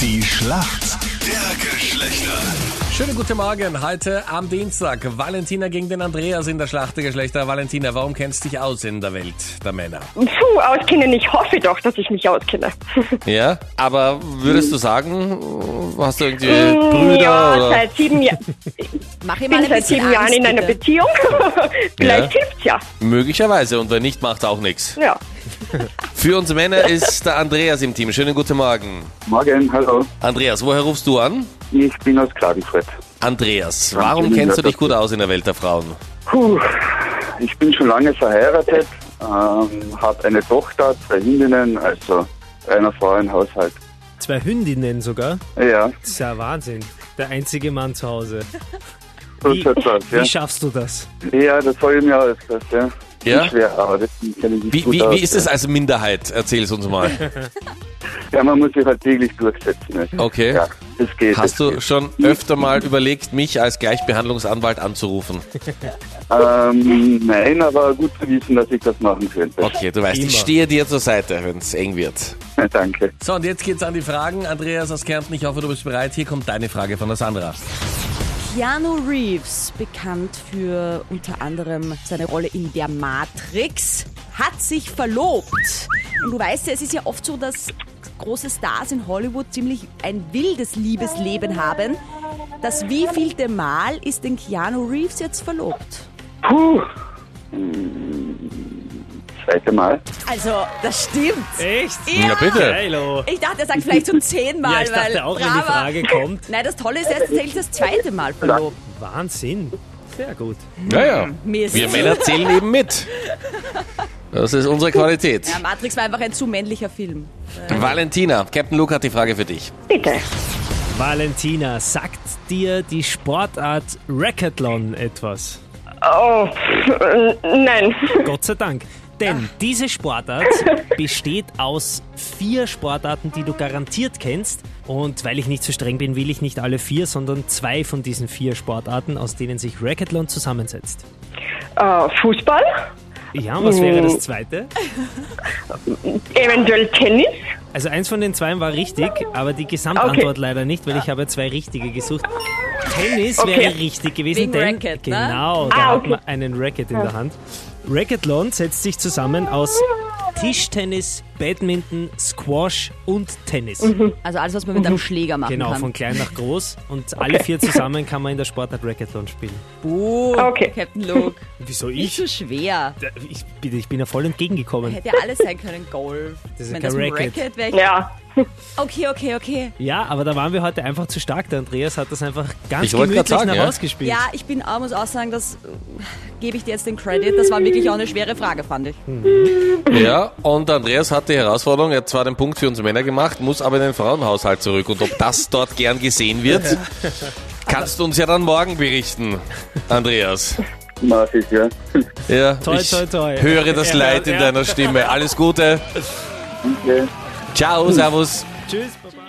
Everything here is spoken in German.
Die Schlacht der Geschlechter. Schönen guten Morgen. Heute am Dienstag. Valentina gegen den Andreas in der Schlacht der Geschlechter. Valentina, warum kennst du dich aus in der Welt der Männer? Puh, auskennen. Ich hoffe doch, dass ich mich auskenne. Ja, aber würdest du sagen, hast du irgendwie Brüder ja, oder? seit sieben Jahren. Mach ihm Ich mal bin ein seit bisschen sieben Jahren in einer bitte. Beziehung. Vielleicht Ja. hilft's ja. Möglicherweise und wenn nicht, macht auch nichts. Ja. Für uns Männer ist der Andreas im Team. Schönen guten Morgen. Morgen, hallo. Andreas, woher rufst du an? Ich bin aus Klagenfurt. Andreas, warum kennst du dich gut aus in der Welt der Frauen? Puh, ich bin schon lange verheiratet, ähm, habe eine Tochter, zwei Hündinnen, also einer Frau im Haushalt. Zwei Hündinnen sogar. Ja, Das ist ja Wahnsinn. Der einzige Mann zu Hause. so Wie- schaut's aus, ja. Wie schaffst du das? Ja, das soll ich mir aus, das, ja. Ja? Ist Schwer, aber das kenne ich nicht Wie, gut wie, aus, wie ist es ja. als Minderheit? Erzähl es uns mal. Ja, man muss sich halt täglich durchsetzen. Ne? Okay. Ja, das geht. Hast das du geht. schon öfter mal überlegt, mich als Gleichbehandlungsanwalt anzurufen? Ähm, nein, aber gut zu wissen, dass ich das machen könnte. Okay, du weißt, ich Immer. stehe dir zur Seite, wenn es eng wird. Danke. So, und jetzt geht's an die Fragen. Andreas aus Kärnten, ich hoffe, du bist bereit. Hier kommt deine Frage von der Sandra. Keanu Reeves, bekannt für unter anderem seine Rolle in Der Matrix, hat sich verlobt. Und du weißt ja, es ist ja oft so, dass große Stars in Hollywood ziemlich ein wildes Liebesleben haben. Das wievielte Mal ist denn Keanu Reeves jetzt verlobt? Puh. Zweite Mal. Also, das stimmt. Echt? Ja, bitte. Geilo. Ich dachte, er sagt vielleicht so zehnmal, Ja, ich dachte weil auch, wenn die Frage kommt. Nein, das Tolle ist, er ist tatsächlich das zweite Mal verlobt. Wahnsinn. Sehr gut. Naja, Mist. wir Männer zählen eben mit. Das ist unsere Qualität. Ja, Matrix war einfach ein zu männlicher Film. Valentina, Captain Luke hat die Frage für dich. Bitte. Valentina, sagt dir die Sportart Racathlon etwas? Oh, äh, nein. Gott sei Dank. Denn diese Sportart besteht aus vier Sportarten, die du garantiert kennst. Und weil ich nicht so streng bin, will ich nicht alle vier, sondern zwei von diesen vier Sportarten, aus denen sich Racathlon zusammensetzt. Äh, Fußball? Ja, und was wäre das zweite? Eventuell Tennis? Also eins von den zwei war richtig, aber die Gesamtantwort leider nicht, weil ich habe zwei richtige gesucht. Tennis Okay. wäre richtig gewesen, Wegen denn Racket, ne? genau, da Ah, hat okay. man einen Racket in der Hand. Racketlon setzt sich zusammen aus Tischtennis, Badminton, Squash und Tennis. Also alles, was man mit einem Schläger machen Genau, kann. von klein nach groß. Und alle vier zusammen kann man in der Sportart Racketlon spielen. Boom, Okay. Captain Luke. Wieso Nicht so schwer. Ich, bitte, ich bin ja voll entgegengekommen. Hätte ja alles sein können, Golf. Das ist Wenn kein das ein Racket. Racket. Ja. Okay, okay, okay. Ja, aber da waren wir heute einfach zu stark. Der Andreas hat das einfach ganz Ich gemütlich sagen, nach ja. Ja, ich bin auch, muss auch sagen, das äh, gebe ich dir jetzt den Credit. Das war wirklich auch eine schwere Frage, fand ich. Ja, und Andreas hat die Herausforderung, er hat zwar den Punkt für uns Männer gemacht, muss aber in den Frauenhaushalt zurück. Und ob das dort gern gesehen wird, kannst du uns ja dann morgen berichten, Andreas. Mach ich, ja. Ja, Toi, ich toi, toi. höre das Leid in deiner Stimme. Alles Gute. Okay. Ciao, servus. Baba.